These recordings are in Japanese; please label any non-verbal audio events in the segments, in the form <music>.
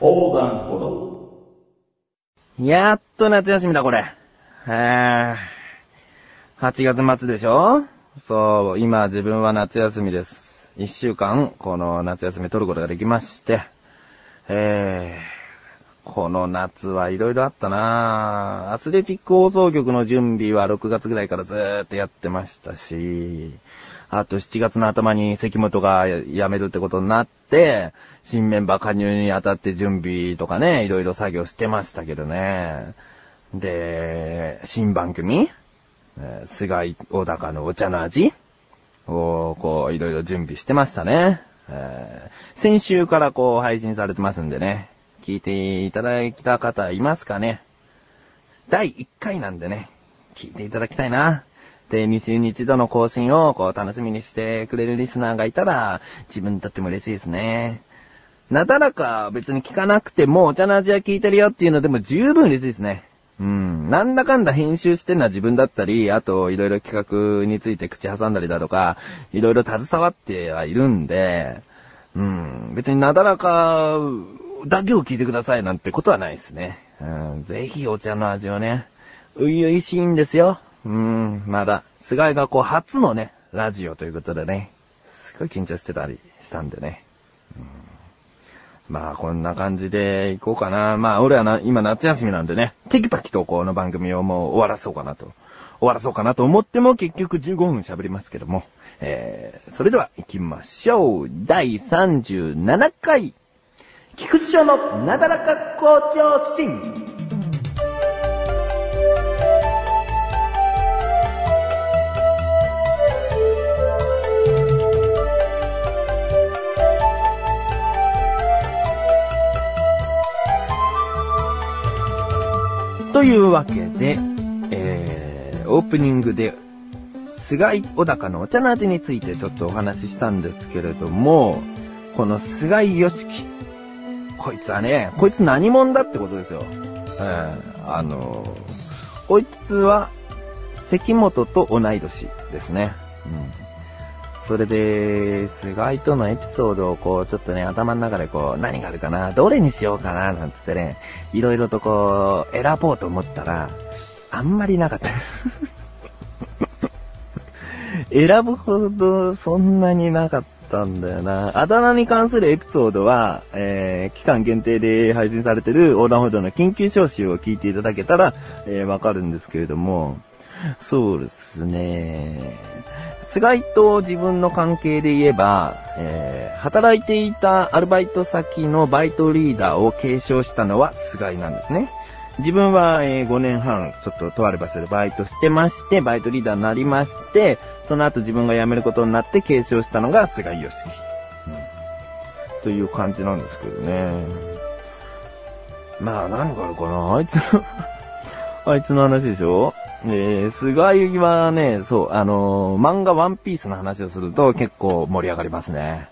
横断歩道。やっと夏休みだ、これ。えー、8月末でしょ？そう、今自分は夏休みです。1週間、この夏休み取ることができまして、えー、この夏はいろいろあったなアスレチック放送局の準備は6月ぐらいからずーっとやってましたし、あと7月の頭に関本が辞めるってことになって、新メンバー加入にあたって準備とかね、いろいろ作業してましたけどね。で、新番組、えー菅井小高のお茶の味を、こう、いろいろ準備してましたね。えー先週からこう配信されてますんでね。聞いていただいた方いますかね第1回なんでね、聞いていただきたいな。で、2週に一度の更新をこう楽しみにしてくれるリスナーがいたら、自分にとっても嬉しいですね。なだらか別に聞かなくてもお茶の味は聞いてるよっていうのでも十分嬉しいですね。うん。なんだかんだ編集してるのは自分だったり、あといろいろ企画について口挟んだりだとか、いろいろ携わってはいるんで、うん。別になだらかだけを聞いてくださいなんてことはないですね。うん。ぜひお茶の味をね、ういういしいんですよ。うん。まだ、菅井がこう初のね、ラジオということでね、すごい緊張してたりしたんでね。うんまあ、こんな感じで行こうかな。まあ、俺はな、今夏休みなんでね、テキパキとこの番組をもう終わらそうかなと。終わらそうかなと思っても結局15分喋りますけども。えー、それでは行きましょう。第37回、菊池賞のなだらか校長心。というわけで、えー、オープニングで、菅井小高のお茶の味についてちょっとお話ししたんですけれども、この菅井良樹。こいつはね、こいつ何者だってことですよ。えー、あの、こいつは、関本と同い年ですね。うん。それで、菅井とのエピソードをこう、ちょっとね、頭の中でこう、何があるかな、どれにしようかな、なんつってね、いろいろとこう、選ぼうと思ったら、あんまりなかった。<laughs> 選ぶほどそんなになかったんだよな。あだ名に関するエピソードは、えー、期間限定で配信されてる横断歩道の緊急招集を聞いていただけたら、えー、わかるんですけれども、そうですね。菅井と自分の関係で言えば、えー、働いていたアルバイト先のバイトリーダーを継承したのは菅井なんですね。自分は、えー5年半、ちょっととある場所でバイトしてまして、バイトリーダーになりまして、その後自分が辞めることになって継承したのが菅井良樹。うんという感じなんですけどね。まあ、何があるかな？あいつの、あいつの話でしょ？えー、菅井はね、そう、あのー漫画ワンピースの話をすると結構盛り上がりますね。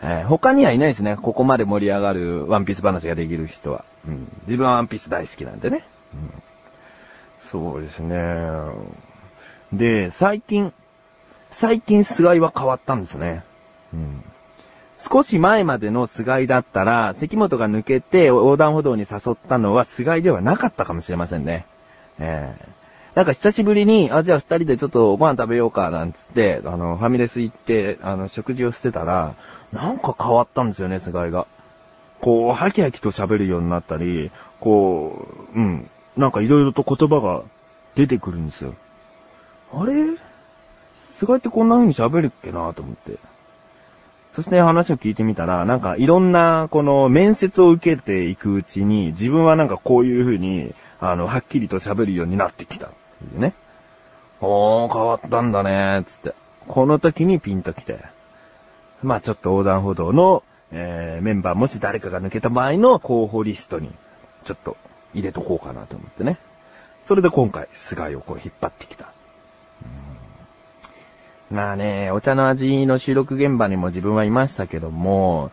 えー他にはいないですね。ここまで盛り上がるワンピース話ができる人は。うん、自分はワンピース大好きなんでね。うん、そうですね。で、最近、最近菅井は変わったんですね。うん、少し前までの菅井だったら、関本が抜けて横断歩道に誘ったのは菅井ではなかったかもしれませんね。えーなんか久しぶりに、あ、じゃあ二人でちょっとご飯食べようか、なんつって、あの、ファミレス行って、あの、食事をしてたら、なんか変わったんですよね、菅井が。こう、ハキハキと喋るようになったり、こう、うん、なんかいろいろと言葉が出てくるんですよ。あれ？菅井ってこんな風に喋るっけなと思って。そして話を聞いてみたら、なんかいろんな、この面接を受けていくうちに、自分はなんかこういう風に、あの、はっきりと喋るようになってきた。いうね。おー、変わったんだね、つって。この時にピンと来て。まあちょっと横断歩道の、えー、メンバーもし誰かが抜けた場合の候補リストに、ちょっと入れとこうかなと思ってね。それで今回、菅井をこう引っ張ってきた。まあね、お茶の味の収録現場にも自分はいましたけども、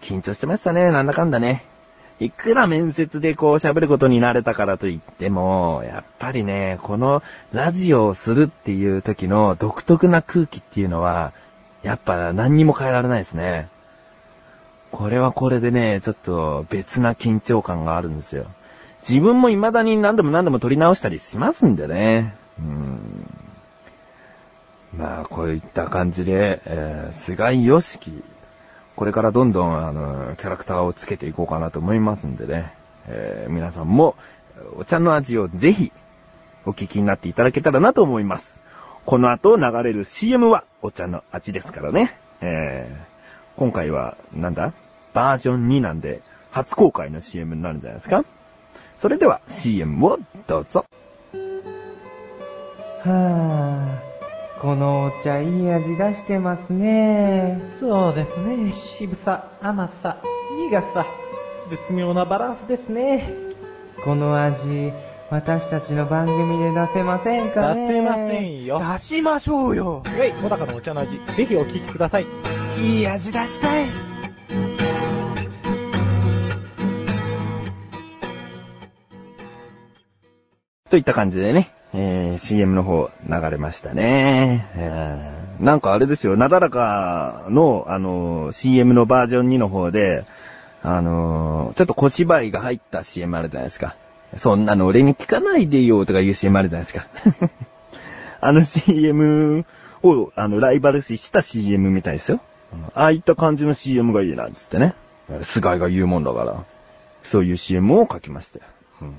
緊張してましたね、なんだかんだね。いくら面接でこう喋ることになれたからといっても、やっぱりね、このラジオをするっていう時の独特な空気っていうのは、やっぱ何にも変えられないですね。これはこれでね、ちょっと別な緊張感があるんですよ。自分も未だに何度も何度も撮り直したりしますんでね。うんまあ、こういった感じで、えー、菅井良樹、これからどんどん、あの、キャラクターをつけていこうかなと思いますんでね。えー、皆さんも、お茶の味をぜひ、お聞きになっていただけたらなと思います。この後流れる CM は、お茶の味ですからね。えー、今回は、なんだ？バージョン2なんで、初公開の CM になるんじゃないですか？それでは CM をどうぞ。はあ、このお茶いい味出してますね。そうですね。渋さ、甘さ、苦さ、絶妙なバランスですね。この味、私たちの番組で出せませんかね出せませんよ。出しましょうよ。はい、小高のお茶の味、ぜひお聞きください。いい味出したい。といった感じでね、えー、CM の方流れましたね。えー、なんかあれですよ、なだらかの、あのー、CM のバージョン2の方で、あのー、ちょっと小芝居が入った CM あるじゃないですか。そんなの俺に聞かないでよとかいう CM あるじゃないですか。<laughs> あの CM を、あの、ライバル視した CM みたいですよ。ああいった感じの CM がいいな、つってね。菅井が言うもんだから。そういう CM を書きましたよ。うん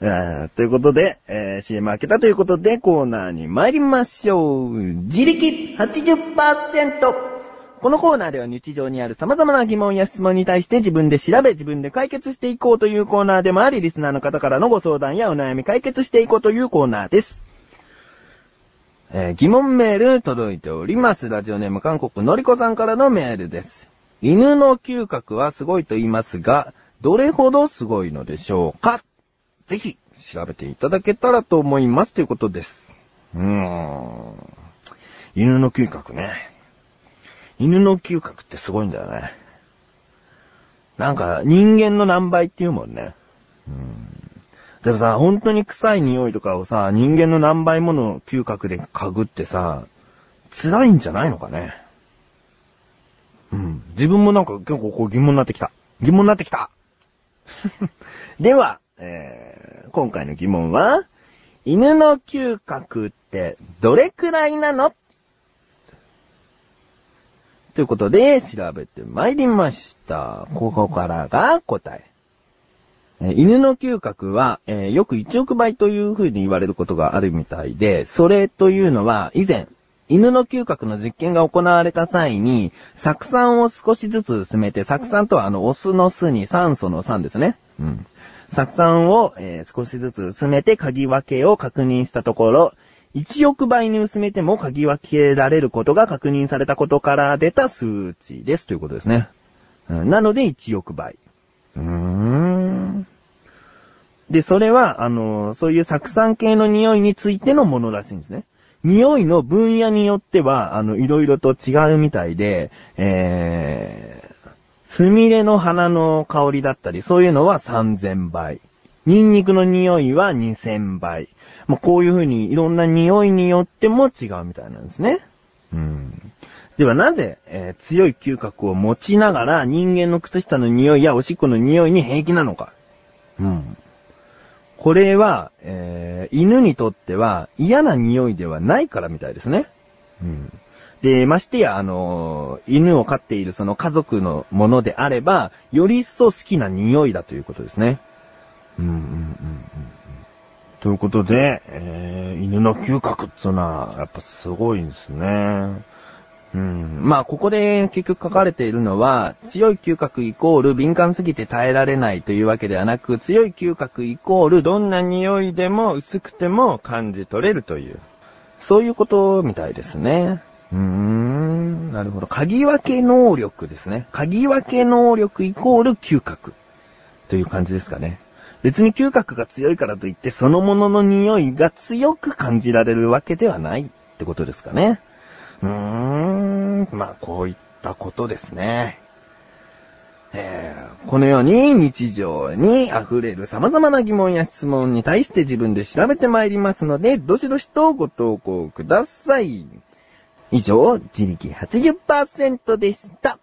えということで、えー CM 開けたということで、コーナーに参りましょう。自力80%。このコーナーでは日常にある様々な疑問や質問に対して自分で調べ、自分で解決していこうというコーナーでもあり、リスナーの方からのご相談やお悩み解決していこうというコーナーです。えー疑問メール届いております。ラジオネーム韓国のりこさんからのメールです。犬の嗅覚はすごいと言いますが、どれほどすごいのでしょうか？ぜひ、調べていただけたらと思いますということです。うーん。犬の嗅覚ね。犬の嗅覚ってすごいんだよね。なんか、人間の何倍って言うもんね。うん。でもさ、本当に臭い匂いとかをさ、人間の何倍もの嗅覚で嗅ぐってさ、辛いんじゃないのかね。うん。自分もなんか結構こう疑問になってきた。疑問になってきた <laughs> では、えー今回の疑問は、犬の嗅覚ってどれくらいなの？ということで、調べてまいりました。ここからが答え。犬の嗅覚は、えーよく1億倍という風に言われることがあるみたいで、それというのは以前、犬の嗅覚の実験が行われた際に、酢酸を少しずつ薄めて、酢酸とはあの、オスの巣に酸素の酸ですね。うん。酢酸を、えー少しずつ薄めて鍵分けを確認したところ、1億倍に薄めても鍵分けられることが確認されたことから出た数値ですということですね。うんなので1億倍。うーん。で、それは、あの、そういう酢酸系の匂いについてのものらしいんですね。匂いの分野によっては、あの、いろいろと違うみたいで、え、スミレの花の香りだったり、そういうのは3000倍。ニンニクの匂いは2000倍。まあ、こういう風にいろんな匂いによっても違うみたいなんですね。うん。ではなぜ、えー強い嗅覚を持ちながら人間の靴下の匂いやおしっこの匂いに平気なのか。うん。これは、えー犬にとっては嫌な匂いではないからみたいですね。うん。で、ましてや、あの犬を飼っているその家族のものであれば、より一層好きな匂いだということですね。うんうんうんうんうん。ということで、えー犬の嗅覚っていうのは、やっぱすごいんですね。うん。まあ、ここで結局書かれているのは、強い嗅覚イコール敏感すぎて耐えられないというわけではなく、強い嗅覚イコールどんな匂いでも薄くても感じ取れるという、そういうことみたいですね。うーん、なるほど。鍵分け能力ですね。鍵分け能力イコール嗅覚という感じですかね。別に嗅覚が強いからといって、そのものの匂いが強く感じられるわけではないってことですかね。うーん、まあ、こういったことですね。えーこのように日常に溢れる様々な疑問や質問に対して自分で調べてまいりますので、どしどしとご投稿ください。以上、自力80%でした。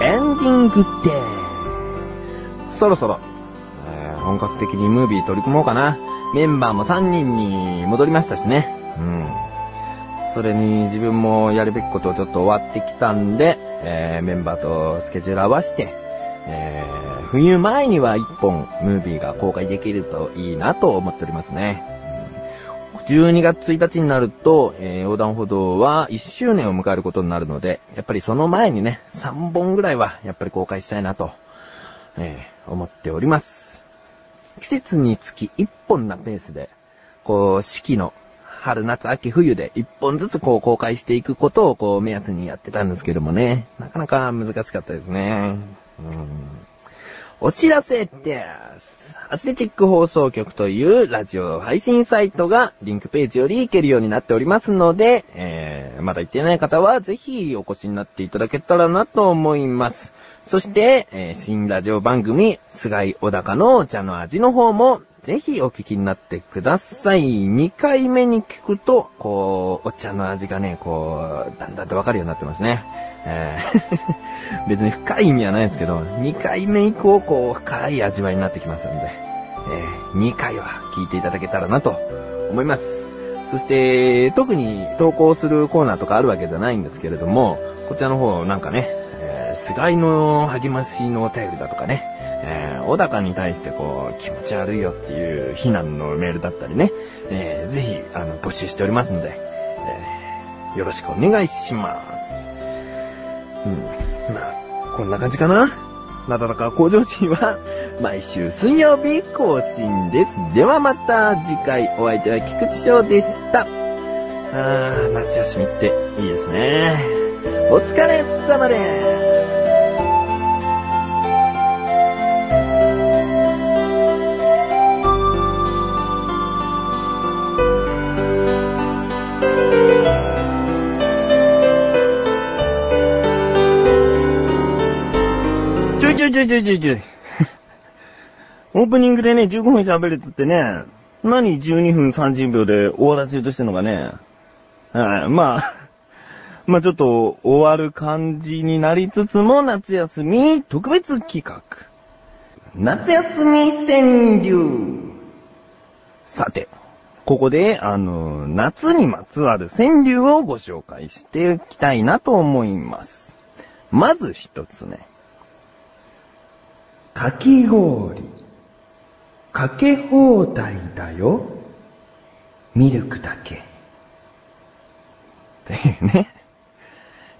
エンディングです。そろそろ、的にムービー取り組もうかな。メンバーも3人に戻りましたしね。うん。それに自分もやるべきことをちょっと終わってきたんで、えーメンバーとスケジュール合わせて、えー冬前には1本ムービーが公開できるといいなと思っておりますね。12月1日になると、えー横断歩道は1周年を迎えることになるので、やっぱりその前にね、3本ぐらいはやっぱり公開したいなと、えー思っております。季節につき1本なペースで、こう、四季の春、夏、秋、冬で1本ずつこう公開していくことをこう目安にやってたんですけどもね、なかなか難しかったですね。うんお知らせです。アスレチック放送局というラジオ配信サイトがリンクページより行けるようになっておりますので、えー、まだ行ってない方はぜひお越しになっていただけたらなと思います。そして、えー新ラジオ番組、菅井小高のお茶の味の方も、ぜひお聞きになってください。2回目に聞くと、こう、お茶の味がね、こう、だんだんとわかるようになってますね。えー <laughs> 別に深い意味はないですけど、2回目以降、こう、深い味わいになってきますので、えー2回は聞いていただけたらなと思います。そして、特に投稿するコーナーとかあるわけじゃないんですけれども、こちらの方なんかね、菅井の励ましのお便りだとかね、えー、小高に対してこう、気持ち悪いよっていう非難のメールだったりね、えー、ぜひ、あの、募集しておりますので、えー、よろしくお願いします。うん。まあ、こんな感じかな。なだらか向上心は、毎週水曜日更新です。ではまた次回お相手は菊池翔でした。あー、夏休みっていいですね。お疲れ様です。ちょいちょいちょいちょい。オープニングでね、15分喋るっつってね、何12分30秒で終わらせようとしてんのかね。はい、まあ、まあちょっと終わる感じになりつつも夏休み特別企画。夏休み川柳。さて、ここで、あの、夏にまつわる川柳をご紹介していきたいなと思います。まず一つ目。かき氷。かけ放題だよ。ミルクだけ。というね。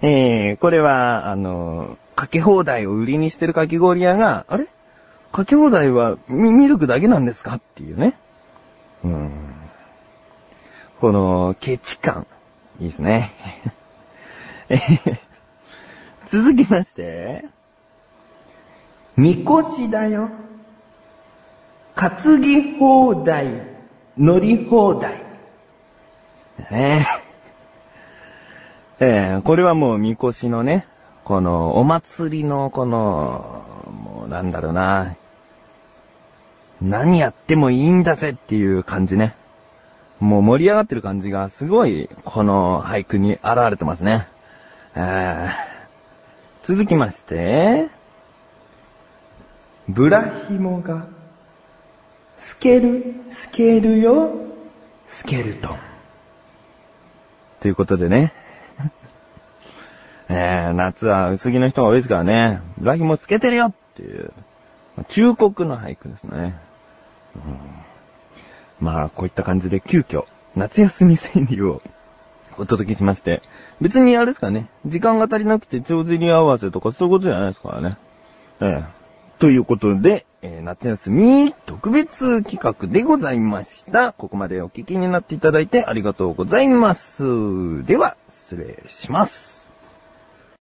えー、これは、あの、かけ放題を売りにしてるかき氷屋が、あれ？かけ放題はミミルクだけなんですか？っていうね。うん。この、ケチ感。いいですね。<laughs> えー続きまして、みこしだよ。担ぎ放題、乗り放題。ね <laughs> え。えーこれはもうみこしのね、このお祭りのこの、もうなんだろうな、何やってもいいんだぜっていう感じね。もう盛り上がってる感じがすごい、この俳句に現れてますね。えー続きまして、ブラヒモが、スケル、スケルよ、スケルトン。ということでね。<laughs> え、夏は薄着の人が多いですからね。ブラヒモつけてるよっていう、忠告の俳句ですね。うんまあ、こういった感じで急遽、夏休み川柳をお届けしまして、別にあれですかね、時間が足りなくて帳尻合わせとかそういうことじゃないですからね。ええ。ということで、えー夏休み特別企画でございました。ここまでお聞きになっていただいてありがとうございます。では、失礼します。